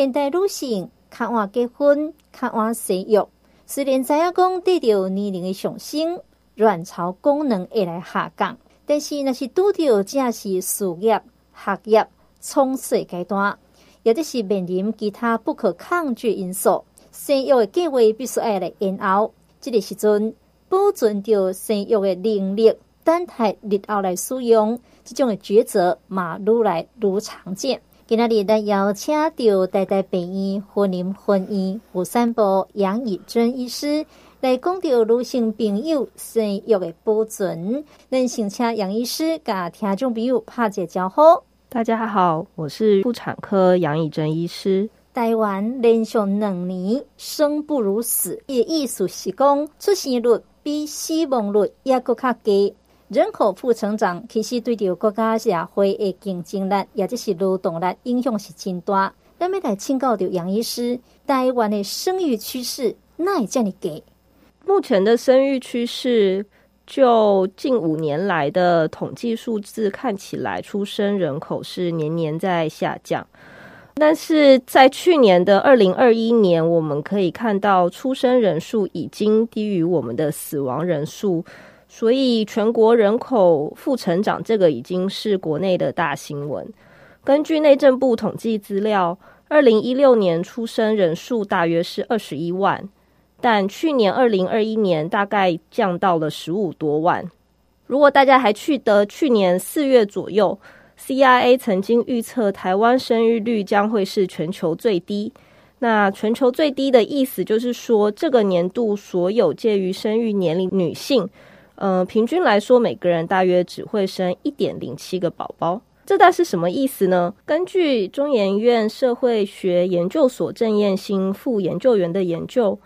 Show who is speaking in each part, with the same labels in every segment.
Speaker 1: 现代女性较晚结婚、较晚生育，虽然知影讲得着年龄的上升，卵巢功能会来下降，但是若是拄着正是事业、学业冲刺阶段，也就是面临其他不可抗拒因素，生育的计划必须爱来延后。这个时阵保存着生育的能力，等待日后来使用，这种的抉择嘛愈来愈常见。今仔日咱邀请到台大病院婚姻婚姻妇产部杨以蓁医师来讲到女性朋友生育的保存。咱先请杨医师甲听众朋友拍个招呼。
Speaker 2: 大家好，我是妇产科杨以蓁医师。
Speaker 1: 台湾连续两年生不如死，伊意思是讲出生率比死亡率也搁较低。人口负成长其实对着国家社会的竞争力，也就是劳动力影响是真大。咱们来请教着杨医师，台湾的生育趋势那会这么低？
Speaker 2: 目前的生育趋势，就近五年来的统计数字看起来，出生人口是年年在下降。但是在去年的二零二一年，我们可以看到出生人数已经低于我们的死亡人数，所以全国人口负成长这个已经是国内的大新闻。根据内政部统计资料，二零一六年出生人数大约是二十一万，但去年二零二一年大概降到了十五多万。如果大家还记得去年四月左右，CIA 曾经预测台湾生育率将会是全球最低。那全球最低的意思就是说，这个年度所有介于生育年龄女性，呃，平均来说每个人大约只会生一点零七个宝宝。这大是什么意思呢？根据中研院社会学研究所郑燕兴副研究员的研究，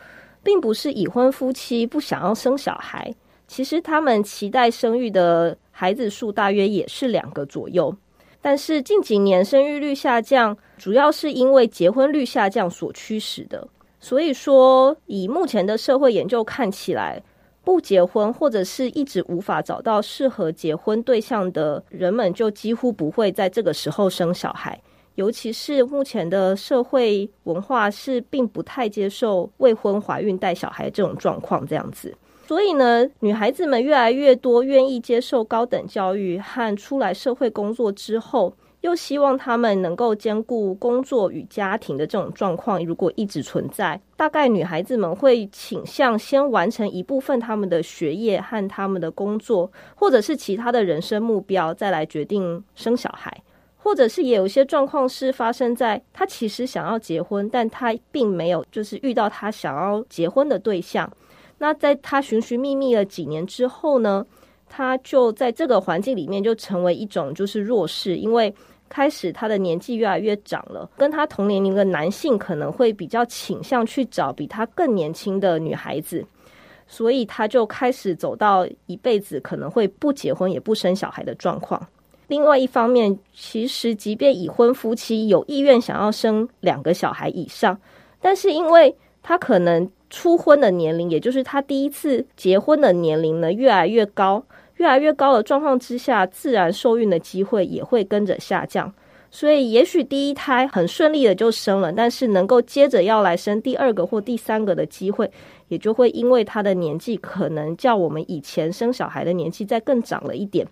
Speaker 2: 并不是已婚夫妻不想要生小孩，其实他们期待生育的孩子数大约也是两个左右。但是近几年生育率下降，主要是因为结婚率下降所驱使的。所以说，以目前的社会研究看起来，不结婚或者是一直无法找到适合结婚对象的人们，就几乎不会在这个时候生小孩。尤其是目前的社会文化是并不太接受未婚怀孕带小孩这种状况，这样子。所以呢，女孩子们越来越多愿意接受高等教育和出来社会工作之后，又希望他们能够兼顾工作与家庭的这种状况，如果一直存在，大概女孩子们会倾向先完成一部分他们的学业和他们的工作，或者是其他的人生目标，再来决定生小孩，或者是也有一些状况是发生在她其实想要结婚，但她并没有就是遇到她想要结婚的对象。那在他寻寻觅觅了几年之后呢，他就在这个环境里面就成为一种就是弱势，因为开始他的年纪越来越长了，跟他同年龄的男性可能会比较倾向去找比他更年轻的女孩子，所以他就开始走到一辈子可能会不结婚也不生小孩的状况。另外一方面，其实即便已婚夫妻有意愿想要生两个小孩以上，但是因为他可能初婚的年龄，也就是他第一次结婚的年龄呢，越来越高，越来越高的状况之下，自然受孕的机会也会跟着下降。所以，也许第一胎很顺利的就生了，但是能够接着要来生第二个或第三个的机会，也就会因为他的年纪可能较我们以前生小孩的年纪再更长了一点，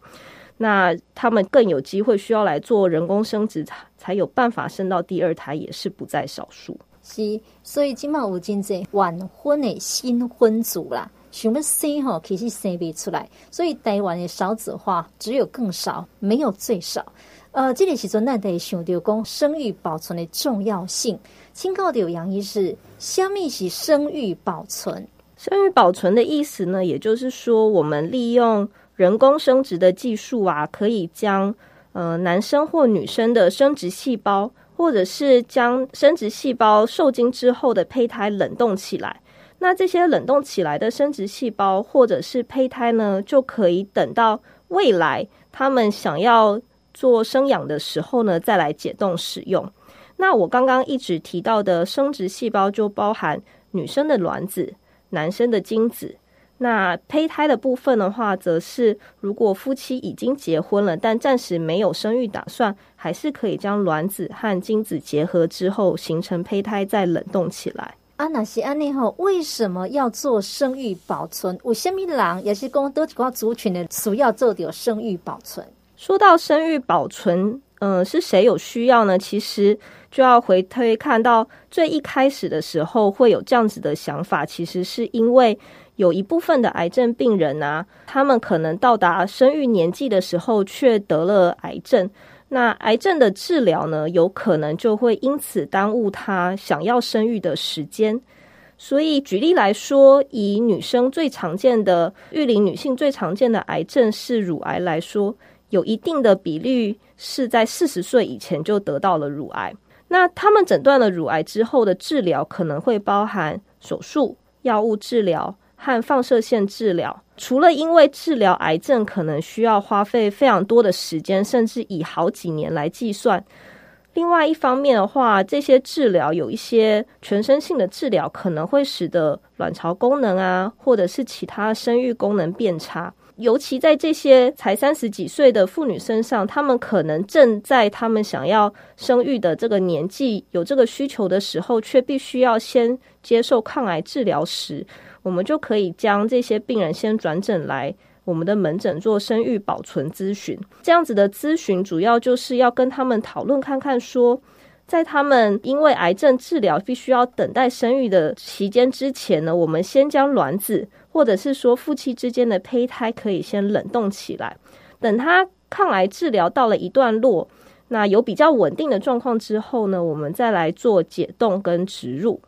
Speaker 2: 那他们更有机会需要来做人工生殖，才才有办法生到第二胎，也是不在少数。
Speaker 1: 是，所以今嘛有真济晚婚的新婚族啦，想要生吼，其实生不出来，所以台湾的少子化只有更少，没有最少。呃，这个时阵咱得想到讲生育保存的重要性，请告的有杨医师，什么是生育保存？
Speaker 2: 生育保存的意思呢，也就是说，我们利用人工生殖的技术啊，可以将呃男生或女生的生殖细胞。或者是将生殖细胞受精之后的胚胎冷冻起来，那这些冷冻起来的生殖细胞或者是胚胎呢，就可以等到未来他们想要做生养的时候呢，再来解冻使用。那我刚刚一直提到的生殖细胞就包含女生的卵子、男生的精子。那胚胎的部分的话，则是如果夫妻已经结婚了，但暂时没有生育打算，还是可以将卵子和精子结合之后形成胚胎，再冷冻起来。
Speaker 1: 啊，那是安尼吼，为什么要做生育保存？有虾米人也是讲多几个族群的需要做点生育保存。
Speaker 2: 说到生育保存，嗯、是谁有需要呢？其实就要回推看到最一开始的时候会有这样子的想法，其实是因为有一部分的癌症病人啊，他们可能到达生育年纪的时候却得了癌症。那癌症的治疗呢，有可能就会因此耽误她想要生育的时间。所以举例来说，以女生最常见的育龄女性最常见的癌症是乳癌来说，有一定的比率是在四十岁以前就得到了乳癌。那他们诊断了乳癌之后的治疗，可能会包含手术、药物治疗。和放射线治疗，除了因为治疗癌症可能需要花费非常多的时间，甚至以好几年来计算。另外一方面的话，这些治疗有一些全身性的治疗，可能会使得卵巢功能啊，或者是其他生育功能变差。尤其在这些才三十几岁的妇女身上，她们可能正在她们想要生育的这个年纪，有这个需求的时候，却必须要先接受抗癌治疗时。我们就可以将这些病人先转诊来我们的门诊做生育保存咨询。这样子的咨询主要就是要跟他们讨论看看，说在他们因为癌症治疗必须要等待生育的期间之前呢，我们先将卵子或者是说夫妻之间的胚胎可以先冷冻起来，等他抗癌治疗到了一段落，那有比较稳定的状况之后呢，我们再来做解冻跟植入。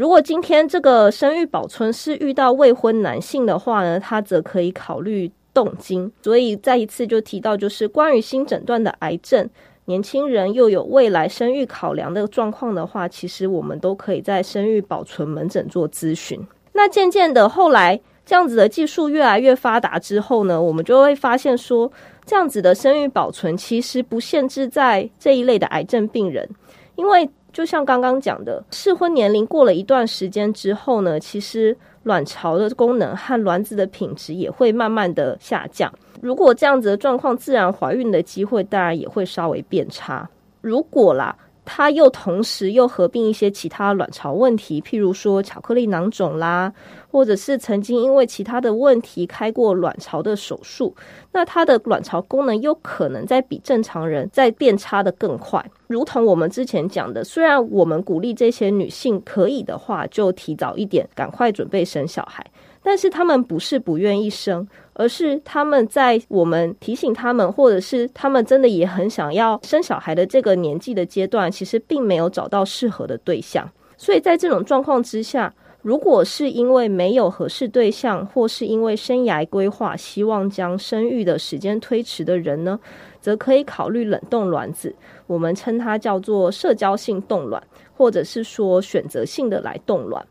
Speaker 2: 如果今天这个生育保存是遇到未婚男性的话呢，他则可以考虑冻精。所以再一次就提到，就是关于新诊断的癌症，年轻人又有未来生育考量的状况的话，其实我们都可以在生育保存门诊做咨询。那渐渐的后来这样子的技术越来越发达之后呢，我们就会发现说，这样子的生育保存其实不限制在这一类的癌症病人，因为。就像刚刚讲的，适婚年龄过了一段时间之后呢，其实卵巢的功能和卵子的品质也会慢慢的下降。如果这样子的状况，自然怀孕的机会当然也会稍微变差。如果啦。它又同时又合并一些其他卵巢问题，譬如说巧克力囊肿啦，或者是曾经因为其他的问题开过卵巢的手术，那它的卵巢功能有可能在比正常人在变差的更快。如同我们之前讲的，虽然我们鼓励这些女性可以的话，就提早一点，赶快准备生小孩。但是他们不是不愿意生，而是他们在我们提醒他们，或者是他们真的也很想要生小孩的这个年纪的阶段，其实并没有找到适合的对象。所以在这种状况之下，如果是因为没有合适对象，或是因为生涯规划希望将生育的时间推迟的人呢，则可以考虑冷冻卵子，我们称它叫做社交性冻卵，或者是说选择性的来冻卵。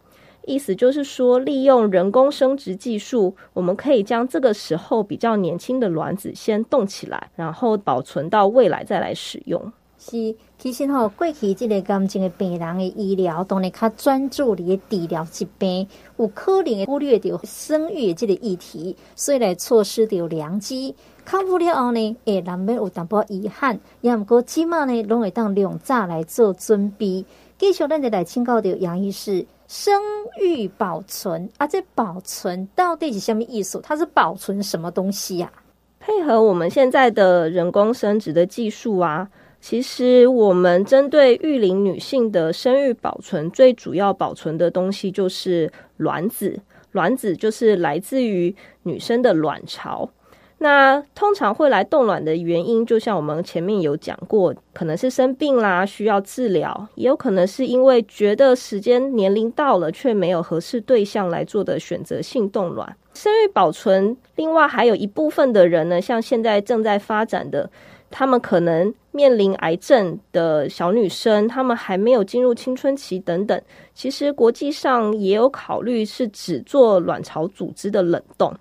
Speaker 2: 意思就是说，利用人工生殖技术，我们可以将这个时候比较年轻的卵子先冻起来，然后保存到未来再来使用。
Speaker 1: 是，其实吼、过去这个癌症的病人的医疗，当然较专注于治疗疾病，有可能忽略掉生育的这个议题，所以来错失掉良机。康复了后呢，诶，难免有淡薄遗憾，也毋过起码呢，拢会当两早来做准备。继续，咱就来请教的杨医师。生育保存啊，这保存到底是什么意思？它是保存什么东西呀？
Speaker 2: 配合我们现在的人工生殖的技术啊，其实我们针对育龄女性的生育保存，最主要保存的东西就是卵子。卵子就是来自于女生的卵巢。那通常会来冻卵的原因，就像我们前面有讲过，可能是生病啦，需要治疗，也有可能是因为觉得时间年龄到了，却没有合适对象来做的选择性冻卵。生育保存，另外还有一部分的人呢，像现在正在发展的，他们可能面临癌症的小女生，他们还没有进入青春期等等，其实国际上也有考虑是只做卵巢组织的冷冻。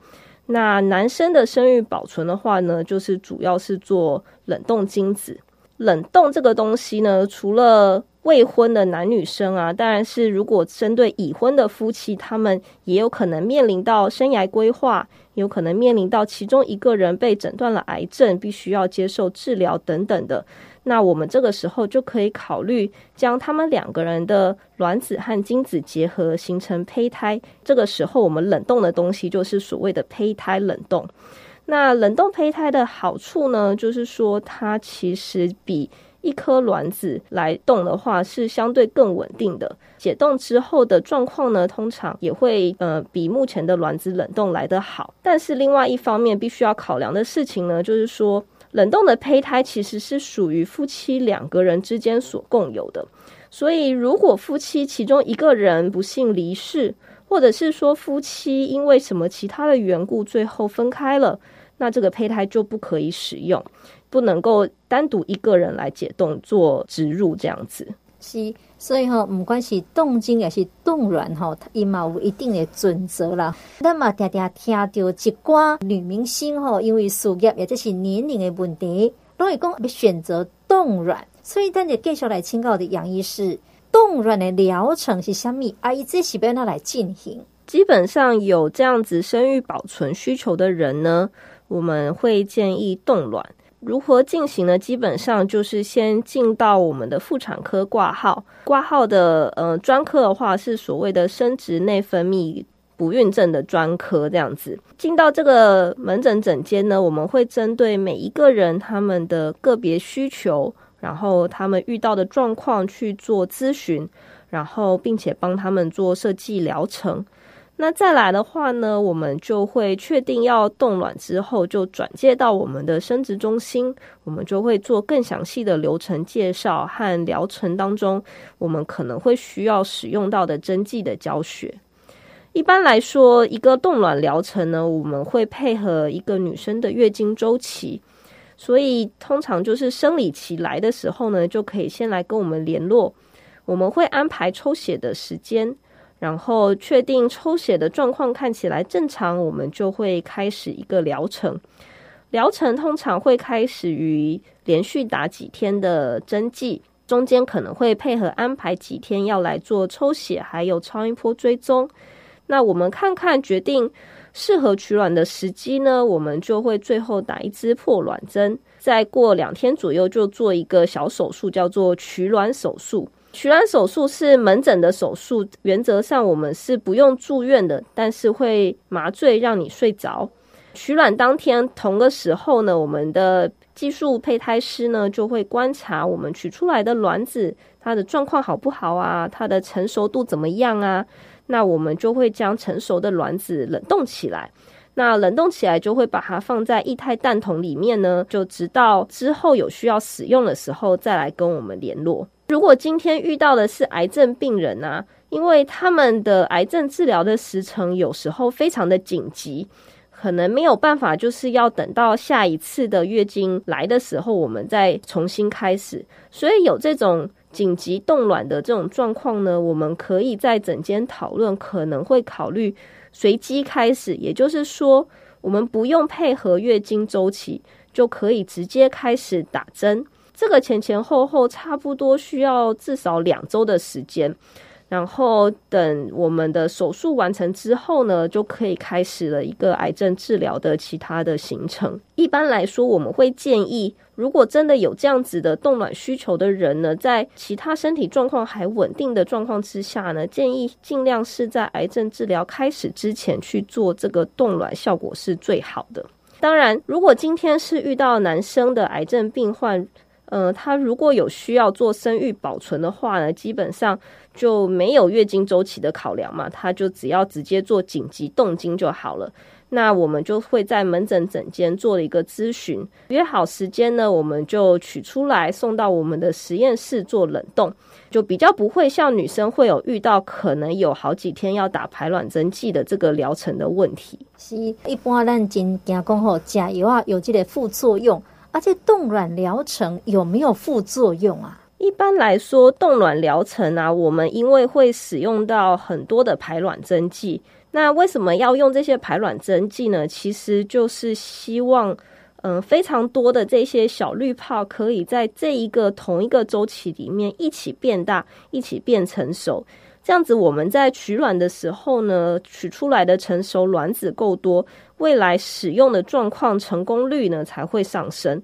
Speaker 2: 那男生的生育保存的话呢，就是主要是做冷冻精子。冷冻这个东西呢，除了未婚的男女生啊，当然是如果针对已婚的夫妻，他们也有可能面临到生涯规划，有可能面临到其中一个人被诊断了癌症，必须要接受治疗等等的。那我们这个时候就可以考虑将他们两个人的卵子和精子结合，形成胚胎。这个时候，我们冷冻的东西就是所谓的胚胎冷冻。那冷冻胚胎的好处呢，就是说它其实比一颗卵子来冻的话是相对更稳定的。解冻之后的状况呢，通常也会呃比目前的卵子冷冻来得好。但是另外一方面，必须要考量的事情呢，就是说。冷冻的胚胎其实是属于夫妻两个人之间所共有的，所以如果夫妻其中一个人不幸离世，或者是说夫妻因为什么其他的缘故最后分开了，那这个胚胎就不可以使用，不能够单独一个人来解冻做植入这样子。
Speaker 1: 是，所以吼，不管是冻精还是冻卵吼，伊嘛有一定的准则啦。咱嘛常常听到一寡女明星吼，因为事业或者是年龄的问题，拢会讲要选择冻卵。所以，咱就继续来请教的杨医师，冻卵的疗程是虾米？啊，伊这是要哪来进行？
Speaker 2: 基本上有这样子生育保存需求的人呢，我们会建议冻卵。如何进行呢？基本上就是先进到我们的妇产科挂号，挂号的呃专科的话是所谓的生殖内分泌不孕症的专科这样子。进到这个门诊诊间呢，我们会针对每一个人他们的个别需求，然后他们遇到的状况去做咨询，然后并且帮他们做设计疗程。那再来的话呢，我们就会确定要冻卵之后，就转介到我们的生殖中心，我们就会做更详细的流程介绍和疗程当中，我们可能会需要使用到的针剂的教学。一般来说，一个冻卵疗程呢，我们会配合一个女生的月经周期，所以通常就是生理期来的时候呢，就可以先来跟我们联络，我们会安排抽血的时间。然后确定抽血的状况看起来正常，我们就会开始一个疗程。疗程通常会开始于连续打几天的针剂，中间可能会配合安排几天要来做抽血，还有超音波追踪。那我们看看决定适合取卵的时机呢，我们就会最后打一支破卵针，再过两天左右就做一个小手术，叫做取卵手术。取卵手术是门诊的手术，原则上我们是不用住院的，但是会麻醉让你睡着。取卵当天同个时候呢，我们的技术胚胎师呢就会观察我们取出来的卵子，它的状况好不好啊？它的成熟度怎么样啊？那我们就会将成熟的卵子冷冻起来。那冷冻起来就会把它放在液态氮桶里面呢，就直到之后有需要使用的时候再来跟我们联络。如果今天遇到的是癌症病人啊，因为他们的癌症治疗的时程有时候非常的紧急，可能没有办法，就是要等到下一次的月经来的时候，我们再重新开始。所以有这种紧急冻卵的这种状况呢，我们可以在诊间讨论，可能会考虑随机开始，也就是说，我们不用配合月经周期，就可以直接开始打针。这个前前后后差不多需要至少两周的时间，然后等我们的手术完成之后呢，就可以开始了一个癌症治疗的其他的行程。一般来说，我们会建议，如果真的有这样子的冻卵需求的人呢，在其他身体状况还稳定的状况之下呢，建议尽量是在癌症治疗开始之前去做这个冻卵，效果是最好的。当然，如果今天是遇到男生的癌症病患，呃，他如果有需要做生育保存的话呢，基本上就没有月经周期的考量嘛，他就只要直接做紧急冻精就好了。那我们就会在门诊诊间做了一个咨询，约好时间呢，我们就取出来送到我们的实验室做冷冻，就比较不会像女生会有遇到可能有好几天要打排卵针剂的这个疗程的问题。
Speaker 1: 是，一般咱真惊讲吼，加油啊，有这个副作用。而且冻卵疗程有没有副作用啊？
Speaker 2: 一般来说，冻卵疗程啊，我们因为会使用到很多的排卵针剂，那为什么要用这些排卵针剂呢？其实就是希望，嗯，非常多的这些小滤泡可以在这一个同一个周期里面一起变大，一起变成熟。这样子，我们在取卵的时候呢，取出来的成熟卵子够多，未来使用的状况成功率呢才会上升。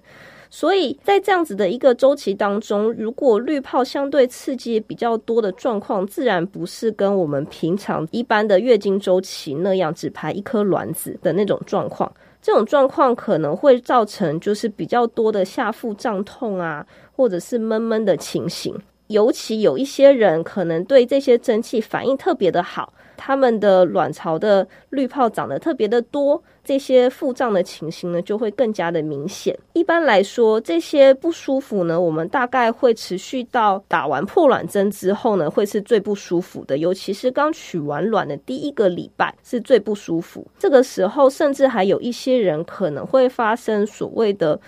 Speaker 2: 所以在这样子的一个周期当中，如果滤泡相对刺激比较多的状况，自然不是跟我们平常一般的月经周期那样只排一颗卵子的那种状况。这种状况可能会造成就是比较多的下腹胀痛啊，或者是闷闷的情形。尤其有一些人可能对这些蒸汽反应特别的好。他们的卵巢的滤泡长得特别的多，这些腹胀的情形呢就会更加的明显。一般来说，这些不舒服呢，我们大概会持续到打完破卵针之后呢，会是最不舒服的。尤其是刚取完卵的第一个礼拜是最不舒服。这个时候，甚至还有一些人可能会发生所谓的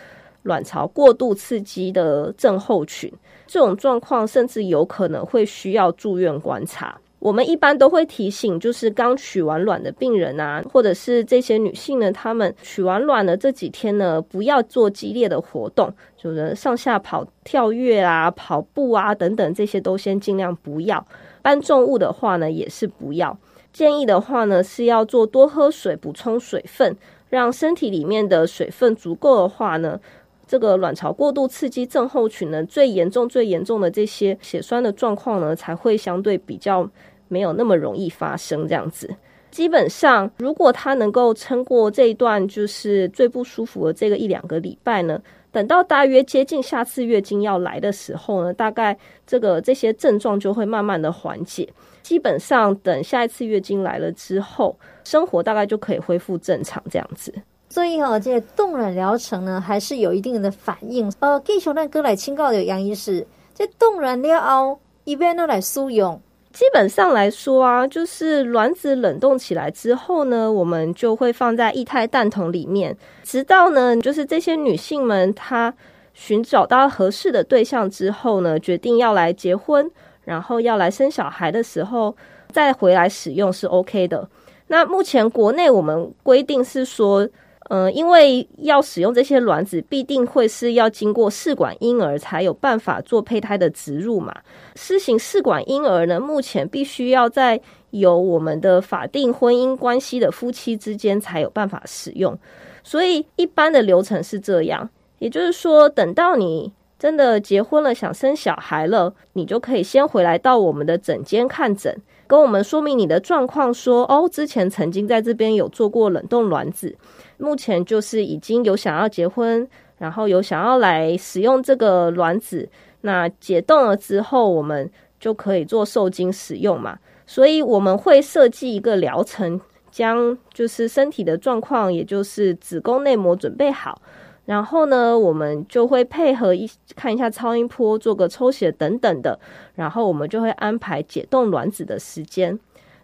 Speaker 2: 卵巢过度刺激的症候群，这种状况甚至有可能会需要住院观察。我们一般都会提醒，就是刚取完卵的病人啊，或者是这些女性呢，她们取完卵的这几天呢，不要做激烈的活动，就是上下跑、跳跃啊、跑步啊等等，这些都先尽量不要。搬重物的话呢，也是不要。建议的话呢，是要做多喝水，补充水分，让身体里面的水分足够的话呢，这个卵巢过度刺激症候群呢，最严重、最严重的这些血栓的状况呢，才会相对比较没有那么容易发生。这样子，基本上如果他能够撑过这一段就是最不舒服的这个一两个礼拜呢，等到大约接近下次月经要来的时候呢，大概这个这些症状就会慢慢的缓解。基本上等下一次月经来了之后，生活大概就可以恢复正常这样子。
Speaker 1: 所以哈，这个冻卵疗程呢，还是有一定的反应。呃，继续那哥来请教的杨医师，这冻卵了后，一般都来使用。
Speaker 2: 基本上来说啊，就是卵子冷冻起来之后呢，我们就会放在液态蛋桶里面，直到呢，就是这些女性们她寻找到合适的对象之后呢，决定要来结婚，然后要来生小孩的时候，再回来使用是 OK 的。那目前国内我们规定是说。嗯，因为要使用这些卵子，必定会是要经过试管婴儿才有办法做胚胎的植入嘛。施行试管婴儿呢，目前必须要在有我们的法定婚姻关系的夫妻之间才有办法使用。所以一般的流程是这样，也就是说，等到你真的结婚了，想生小孩了，你就可以先回来到我们的诊间看诊，跟我们说明你的状况，说哦，之前曾经在这边有做过冷冻卵子。目前就是已经有想要结婚，然后有想要来使用这个卵子，那解冻了之后，我们就可以做受精使用嘛。所以我们会设计一个疗程，将就是身体的状况，也就是子宫内膜准备好，然后呢，我们就会配合一看一下超音波，做个抽血等等的，然后我们就会安排解冻卵子的时间。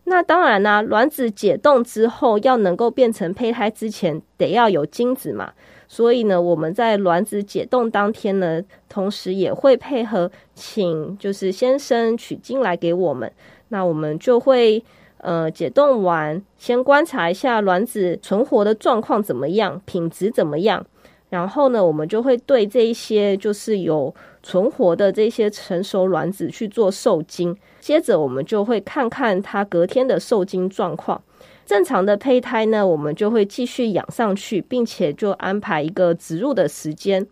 Speaker 2: 那当然啦，卵子解冻之后，要能够变成胚胎之前，得要有精子嘛。所以呢，我们在卵子解冻当天呢，同时也会配合请就是先生取精来给我们。那我们就会呃解冻完，先观察一下卵子存活的状况怎么样，品质怎么样。然后呢，我们就会对这一些就是有存活的这些成熟卵子去做受精。接着我们就会看看它隔天的受精状况，正常的胚胎呢，我们就会继续养上去，并且就安排一个植入的时间。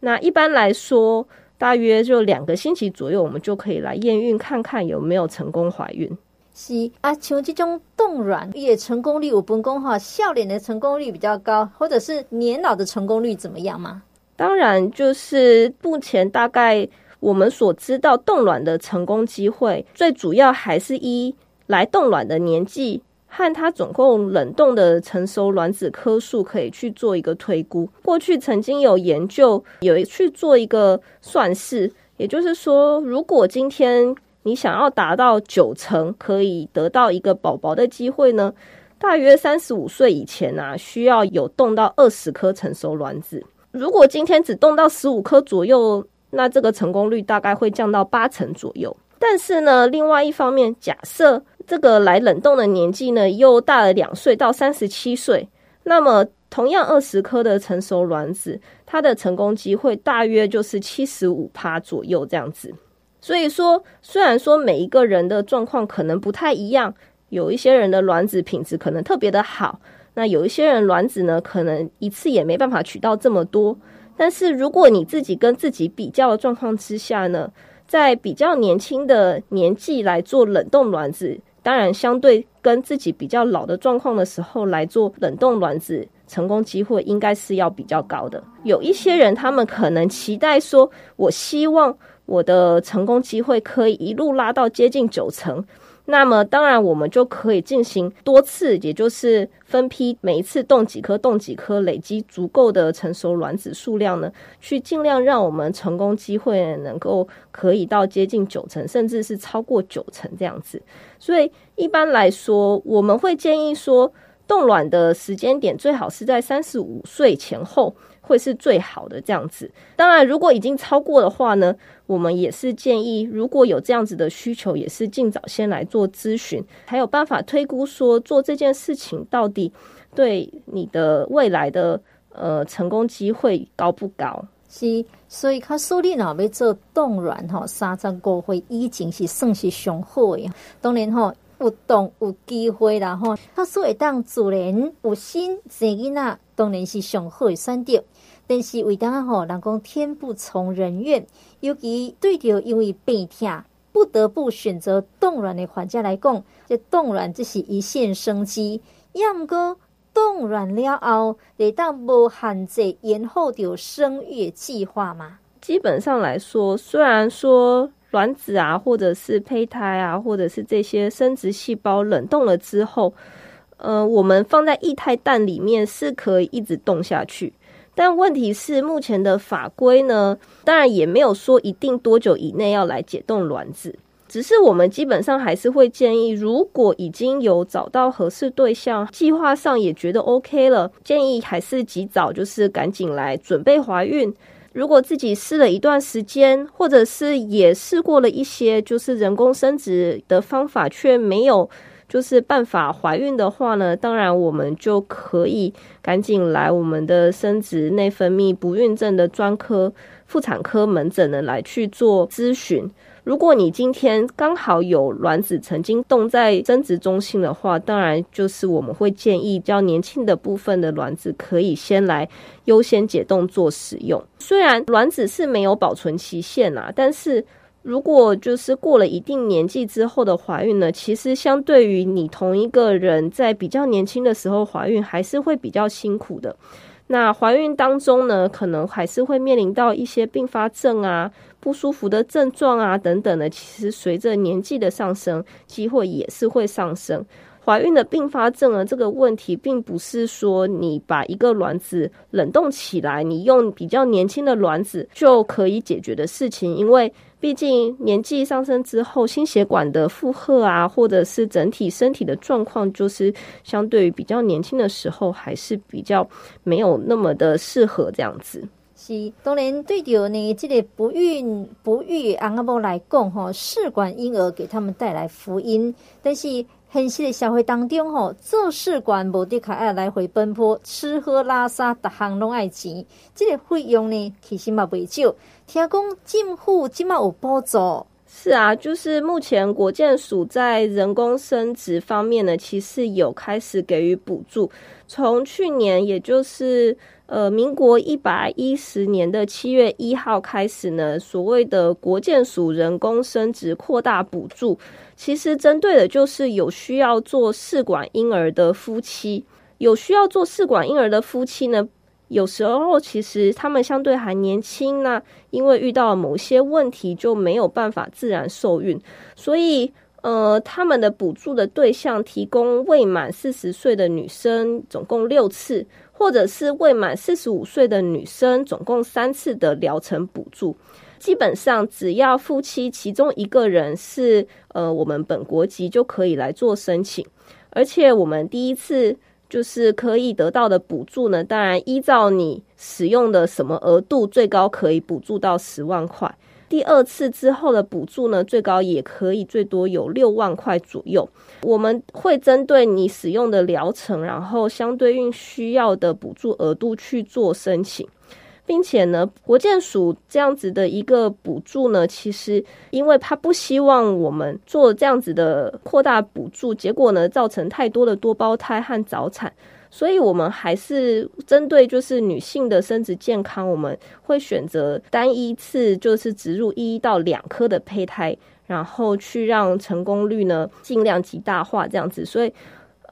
Speaker 2: 那一般来说，大约就两个星期左右，我们就可以来验孕，看看有没有成功怀孕。
Speaker 1: 是啊，像这种冻卵，也成功率有分工哈，笑脸的成功率比较高，或者是年老的成功率怎么样吗？
Speaker 2: 当然，就是目前大概。我们所知道冻卵的成功机会，最主要还是一来冻卵的年纪和它总共冷冻的成熟卵子颗数，可以去做一个推估。过去曾经有研究有去做一个算式，也就是说，如果今天你想要达到九成可以得到一个宝宝的机会呢，大约三十五岁以前啊，需要有冻到二十颗成熟卵子。如果今天只冻到十五颗左右，那这个成功率大概会降到八成左右，但是呢，另外一方面，假设这个来冷冻的年纪呢又大了两岁到三十七岁，那么同样二十颗的成熟卵子，它的成功机会大约就是七十五趴左右这样子。所以说，虽然说每一个人的状况可能不太一样，有一些人的卵子品质可能特别的好，那有一些人卵子呢，可能一次也没办法取到这么多。但是如果你自己跟自己比较的状况之下呢，在比较年轻的年纪来做冷冻卵子，当然相对跟自己比较老的状况的时候来做冷冻卵子，成功机会应该是要比较高的。有一些人他们可能期待说，我希望。我的成功机会可以一路拉到接近九成，那么当然我们就可以进行多次，也就是分批，每一次冻几颗，冻几颗，累积足够的成熟卵子数量呢，去尽量让我们成功机会能够可以到接近九成，甚至是超过九成这样子。所以一般来说，我们会建议说，冻卵的时间点最好是在三十五岁前后。会是最好的这样子。当然，如果已经超过的话呢，我们也是建议，如果有这样子的需求，也是尽早先来做咨询，才有办法推估说做这件事情到底对你的未来的呃成功机会高不高。
Speaker 1: 是，所以卡苏丽娜要做冻卵哈，三十五岁已经是算是上好的。当然哈，有冻有机会啦哈，卡苏会当主人有心生囡仔，当然是上好的选择。但是为当吼，人讲天不从人愿，尤其对着因为病痛不得不选择冻卵的患者来讲，这冻卵只是一线生机。要毋过冻卵了后，得当无限制延后着生育计划吗？
Speaker 2: 基本上来说，虽然说卵子啊，或者是胚胎啊，或者是这些生殖细胞冷冻了之后，呃，我们放在液态氮里面是可以一直冻下去。但问题是，目前的法规呢，当然也没有说一定多久以内要来解冻卵子，只是我们基本上还是会建议，如果已经有找到合适对象，计划上也觉得 OK 了，建议还是及早就是赶紧来准备怀孕。如果自己试了一段时间，或者是也试过了一些就是人工生殖的方法，却没有。就是办法怀孕的话呢，当然我们就可以赶紧来我们的生殖内分泌不孕症的专科妇产科门诊呢来去做咨询。如果你今天刚好有卵子曾经冻在生殖中心的话，当然就是我们会建议较年轻的部分的卵子可以先来优先解冻做使用。虽然卵子是没有保存期限啊，但是。如果就是过了一定年纪之后的怀孕呢，其实相对于你同一个人在比较年轻的时候怀孕，还是会比较辛苦的。那怀孕当中呢，可能还是会面临到一些并发症啊、不舒服的症状啊等等的。其实随着年纪的上升，机会也是会上升。怀孕的并发症呢，这个问题并不是说你把一个卵子冷冻起来，你用比较年轻的卵子就可以解决的事情。因为毕竟年纪上升之后，心血管的负荷啊，或者是整体身体的状况，就是相对于比较年轻的时候，还是比较没有那么的适合这样子。
Speaker 1: 是，当然对着呢，这个不孕不育阿阿婆来讲，吼，试管婴儿给他们带来福音，但是。现实的社会当中，吼做试管无的卡爱来回奔波，吃喝拉撒，逐项拢爱钱。这个费用呢，其实嘛未少。听讲政府今嘛有补助。
Speaker 2: 是啊，就是目前国健署在人工生殖方面呢，其实有开始给予补助。从去年，也就是呃民国一百一十年的七月一号开始呢，所谓的国健署人工生殖扩大补助。其实针对的就是有需要做试管婴儿的夫妻，有需要做试管婴儿的夫妻呢，有时候其实他们相对还年轻呢，因为遇到某些问题就没有办法自然受孕，所以呃，他们的补助的对象提供未满四十岁的女生总共六次，或者是未满四十五岁的女生总共三次的疗程补助。基本上，只要夫妻其中一个人是呃我们本国籍，就可以来做申请。而且我们第一次就是可以得到的补助呢，当然依照你使用的什么额度，最高可以补助到十万块。第二次之后的补助呢，最高也可以最多有六万块左右。我们会针对你使用的疗程，然后相对应需要的补助额度去做申请。并且呢，国健署这样子的一个补助呢，其实因为他不希望我们做这样子的扩大补助，结果呢，造成太多的多胞胎和早产，所以我们还是针对就是女性的生殖健康，我们会选择单一次就是植入一到两颗的胚胎，然后去让成功率呢尽量极大化这样子，所以。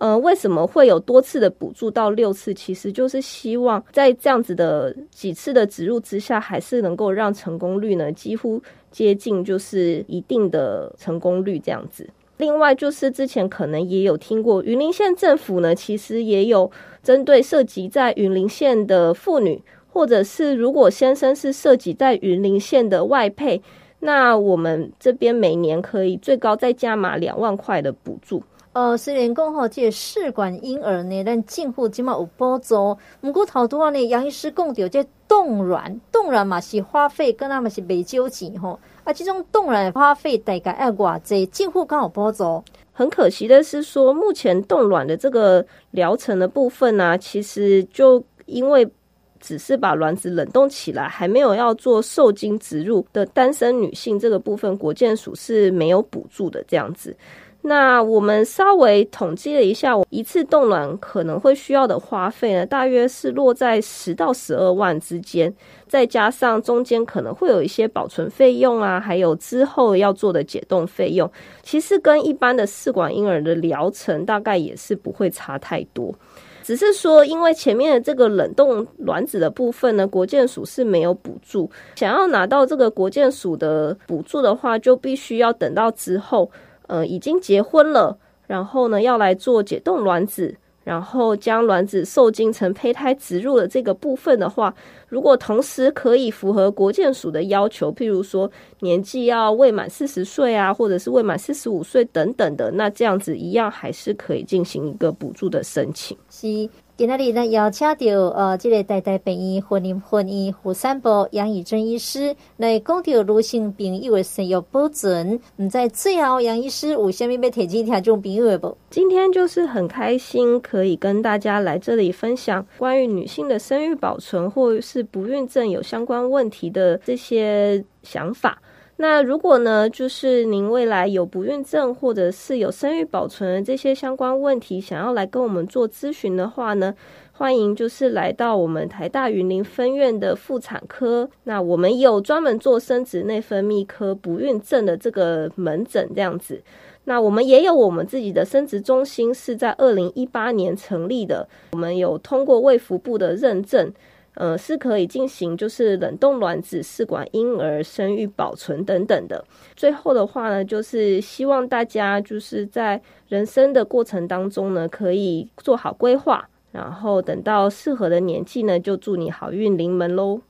Speaker 2: 呃，为什么会有多次的补助到六次？其实就是希望在这样子的几次的植入之下，还是能够让成功率呢几乎接近就是一定的成功率这样子。另外就是之前可能也有听过云林县政府呢，其实也有针对涉及在云林县的妇女，或者是如果先生是涉及在云林县的外配，那我们这边每年可以最高再加码两万块的补助。
Speaker 1: 呃，虽然讲吼，这个试管婴儿呢，咱政府即马有补助，不过头拄仔呢，杨医师讲到这冻卵，冻卵嘛是花费，跟他们是未少钱吼。啊，这种冻卵的花费大概要偌济？政府刚好补助。
Speaker 2: 很可惜的是说，目前冻卵的这个疗程的部分呢、啊，其实就因为只是把卵子冷冻起来，还没有要做受精植入的单身女性这个部分，国健署是没有补助的这样子。那我们稍微统计了一下，我一次冻卵可能会需要的花费呢，大约是落在十到十二万之间，再加上中间可能会有一些保存费用啊，还有之后要做的解冻费用，其实跟一般的试管婴儿的疗程大概也是不会差太多，只是说因为前面的这个冷冻卵子的部分呢，国健署是没有补助，想要拿到这个国健署的补助的话，就必须要等到之后。呃，已经结婚了，然后呢，要来做解冻卵子，然后将卵子受精成胚胎植入的这个部分的话，如果同时可以符合国健署的要求，譬如说年纪要未满四十岁啊，或者是未满四十五岁等等的，那这样子一样还是可以进行一个补助的申请。
Speaker 1: 是。今天呢，邀请到呃，这个台大病院婚姻婚姻妇产部杨以真医师来讲到女性朋友的生育保存。唔在最后，杨医师有虾米要提醒听众朋友不？
Speaker 2: 今天就是很开心可以跟大家来这里分享关于女性的生育保存或是不孕症有相关问题的这些想法。那如果呢，就是您未来有不孕症，或者是有生育保存这些相关问题，想要来跟我们做咨询的话呢，欢迎就是来到我们台大云林分院的妇产科。那我们有专门做生殖内分泌科不孕症的这个门诊这样子。那我们也有我们自己的生殖中心，是在二零一八年成立的，我们有通过卫福部的认证。呃，是可以进行就是冷冻卵子、试管婴儿生育保存等等的。最后的话呢，就是希望大家就是在人生的过程当中呢，可以做好规划，然后等到适合的年纪呢，就祝你好运临门喽。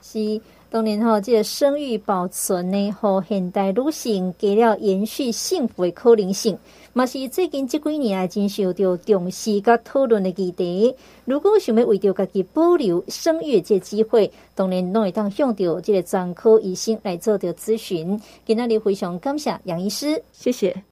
Speaker 1: 是。当年吼，这个生育保存呢，和现代女性给了延续幸福的可能性，嘛是最近这几年啊真受到重视甲讨论的议题。如果想要为着家己保留生育这机会，当然拢会当向着这个专科医生来做着咨询。今天非常感谢杨医师，
Speaker 2: 谢谢。